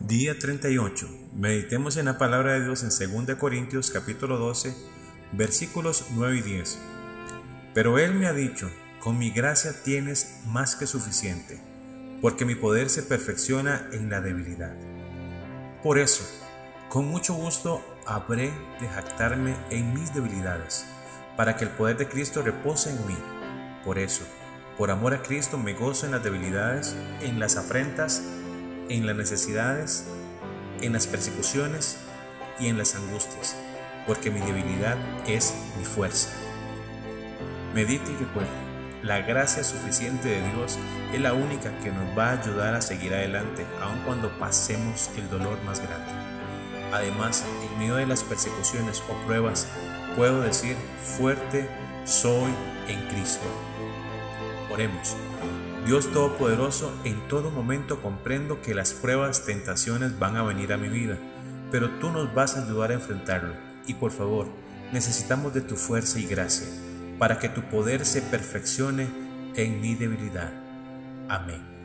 Día 38. Meditemos en la palabra de Dios en 2 Corintios capítulo 12, versículos 9 y 10. Pero Él me ha dicho, con mi gracia tienes más que suficiente, porque mi poder se perfecciona en la debilidad. Por eso, con mucho gusto habré de jactarme en mis debilidades, para que el poder de Cristo repose en mí. Por eso, por amor a Cristo me gozo en las debilidades, en las afrentas, en las necesidades, en las persecuciones y en las angustias, porque mi debilidad es mi fuerza. Medite y recuerde, la gracia suficiente de Dios es la única que nos va a ayudar a seguir adelante, aun cuando pasemos el dolor más grande. Además, en medio de las persecuciones o pruebas, puedo decir, fuerte soy en Cristo. Oremos. Dios Todopoderoso, en todo momento comprendo que las pruebas, tentaciones van a venir a mi vida, pero tú nos vas a ayudar a enfrentarlo. Y por favor, necesitamos de tu fuerza y gracia para que tu poder se perfeccione en mi debilidad. Amén.